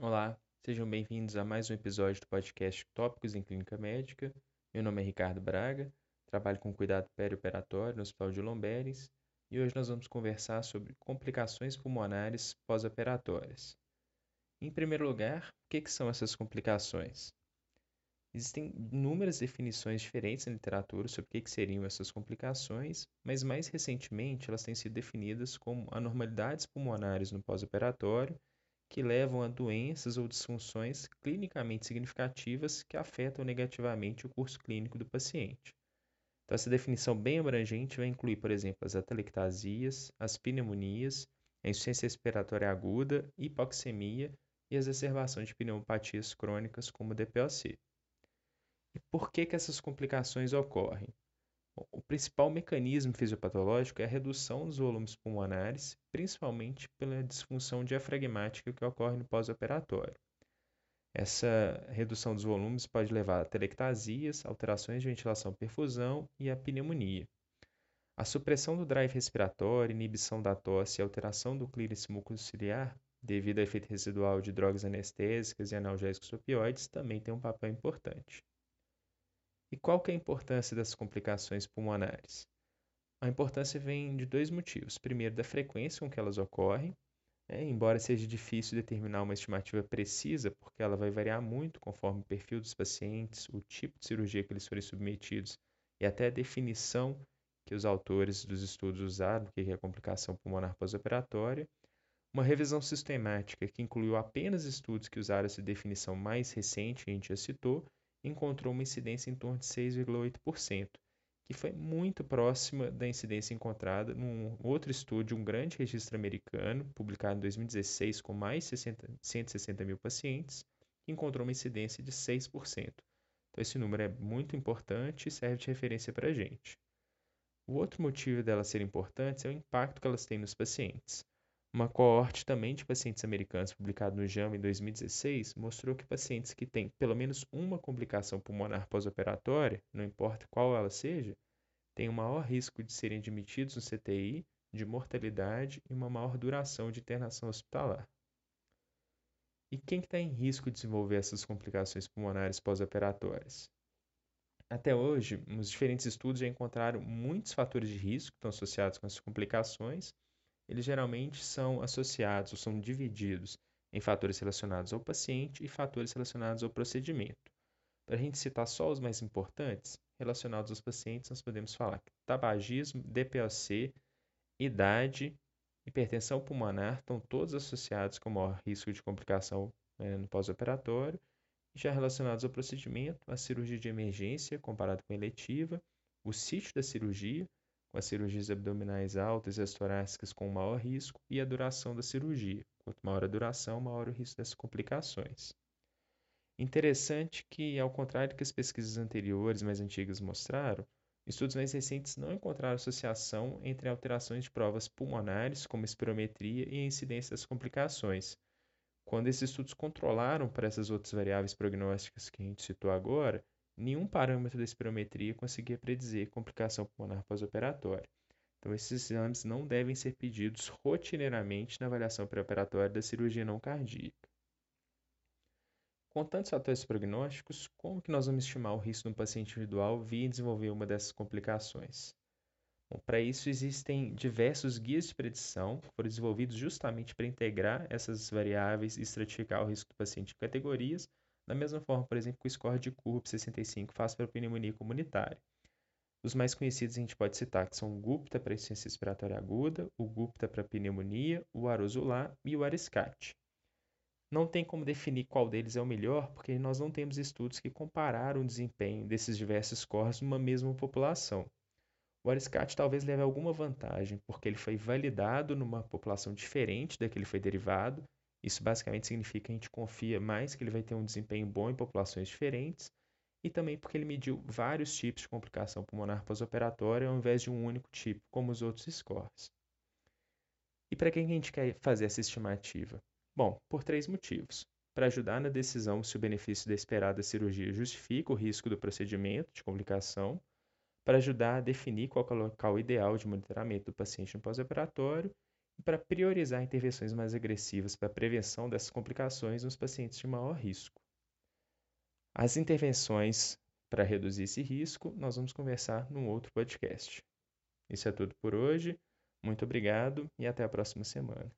Olá, sejam bem-vindos a mais um episódio do podcast Tópicos em Clínica Médica. Meu nome é Ricardo Braga, trabalho com cuidado perioperatório no Hospital de Lomberes e hoje nós vamos conversar sobre complicações pulmonares pós-operatórias. Em primeiro lugar, o que, que são essas complicações? Existem inúmeras definições diferentes na literatura sobre o que, que seriam essas complicações, mas mais recentemente elas têm sido definidas como anormalidades pulmonares no pós-operatório que levam a doenças ou disfunções clinicamente significativas que afetam negativamente o curso clínico do paciente. Então, essa definição bem abrangente vai incluir, por exemplo, as atelectasias, as pneumonias, a insuficiência respiratória aguda, hipoxemia e a exacerbação de pneumopatias crônicas, como DPOC. E por que, que essas complicações ocorrem? O principal mecanismo fisiopatológico é a redução dos volumes pulmonares, principalmente pela disfunção diafragmática que ocorre no pós-operatório. Essa redução dos volumes pode levar a telectasias, alterações de ventilação-perfusão e a pneumonia. A supressão do drive respiratório, inibição da tosse e alteração do clíris mucociliar, devido ao efeito residual de drogas anestésicas e analgésicos opioides, também tem um papel importante. E qual que é a importância das complicações pulmonares? A importância vem de dois motivos. Primeiro, da frequência com que elas ocorrem, né? embora seja difícil determinar uma estimativa precisa, porque ela vai variar muito conforme o perfil dos pacientes, o tipo de cirurgia que eles forem submetidos e até a definição que os autores dos estudos usaram, que é a complicação pulmonar pós-operatória. Uma revisão sistemática que incluiu apenas estudos que usaram essa definição mais recente, a gente já citou, encontrou uma incidência em torno de 6,8%, que foi muito próxima da incidência encontrada num outro estudo, um grande registro americano, publicado em 2016 com mais de 60, 160 mil pacientes, que encontrou uma incidência de 6%. Então, esse número é muito importante e serve de referência para a gente. O outro motivo delas serem importantes é o impacto que elas têm nos pacientes. Uma coorte também de pacientes americanos publicado no JAMA em 2016 mostrou que pacientes que têm pelo menos uma complicação pulmonar pós-operatória, não importa qual ela seja, têm um maior risco de serem admitidos no CTI, de mortalidade e uma maior duração de internação hospitalar. E quem está em risco de desenvolver essas complicações pulmonares pós-operatórias? Até hoje, os diferentes estudos já encontraram muitos fatores de risco que estão associados com essas complicações eles geralmente são associados ou são divididos em fatores relacionados ao paciente e fatores relacionados ao procedimento. Para a gente citar só os mais importantes, relacionados aos pacientes, nós podemos falar que tabagismo, DPOC, idade, hipertensão pulmonar estão todos associados com maior risco de complicação né, no pós-operatório. Já relacionados ao procedimento, a cirurgia de emergência comparado com a eletiva, o sítio da cirurgia, com as cirurgias abdominais altas e as torácicas com maior risco, e a duração da cirurgia. Quanto maior a duração, maior o risco dessas complicações. Interessante que, ao contrário do que as pesquisas anteriores mais antigas mostraram, estudos mais recentes não encontraram associação entre alterações de provas pulmonares, como espirometria, e a incidência das complicações. Quando esses estudos controlaram para essas outras variáveis prognósticas que a gente citou agora, nenhum parâmetro da espirometria conseguia predizer complicação pulmonar pós-operatória. Então, esses exames não devem ser pedidos rotineiramente na avaliação pré-operatória da cirurgia não cardíaca. Com tantos fatores prognósticos, como que nós vamos estimar o risco de um paciente individual vir desenvolver uma dessas complicações? Para isso, existem diversos guias de predição que foram desenvolvidos justamente para integrar essas variáveis e estratificar o risco do paciente em categorias, da mesma forma, por exemplo, que o score de CURB 65 faz para pneumonia comunitária. Os mais conhecidos a gente pode citar que são o Gupta para insuficiência respiratória aguda, o Gupta para pneumonia, o Arosular e o Ariscat. Não tem como definir qual deles é o melhor, porque nós não temos estudos que compararam o desempenho desses diversos scores numa mesma população. O Ariscat talvez leve alguma vantagem, porque ele foi validado numa população diferente da que ele foi derivado, isso basicamente significa que a gente confia mais que ele vai ter um desempenho bom em populações diferentes e também porque ele mediu vários tipos de complicação pulmonar pós-operatória ao invés de um único tipo, como os outros scores. E para quem a gente quer fazer essa estimativa? Bom, por três motivos. Para ajudar na decisão se o benefício da esperada cirurgia justifica o risco do procedimento de complicação, para ajudar a definir qual é o local ideal de monitoramento do paciente no pós-operatório para priorizar intervenções mais agressivas para a prevenção dessas complicações nos pacientes de maior risco. As intervenções para reduzir esse risco, nós vamos conversar num outro podcast. Isso é tudo por hoje. Muito obrigado e até a próxima semana.